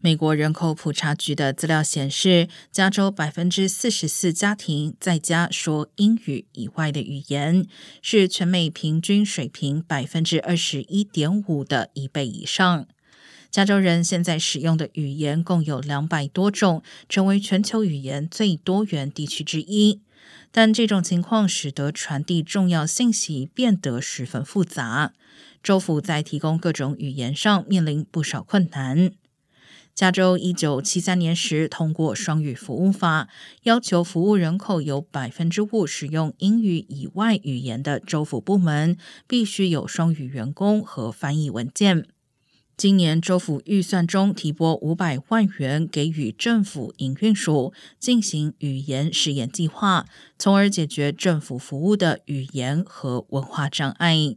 美国人口普查局的资料显示，加州百分之四十四家庭在家说英语以外的语言，是全美平均水平百分之二十一点五的一倍以上。加州人现在使用的语言共有两百多种，成为全球语言最多元地区之一。但这种情况使得传递重要信息变得十分复杂，州府在提供各种语言上面临不少困难。加州一九七三年时通过双语服务法，要求服务人口有百分之五使用英语以外语言的州府部门必须有双语员工和翻译文件。今年州府预算中提拨五百万元给予政府营运署进行语言试验计划，从而解决政府服务的语言和文化障碍。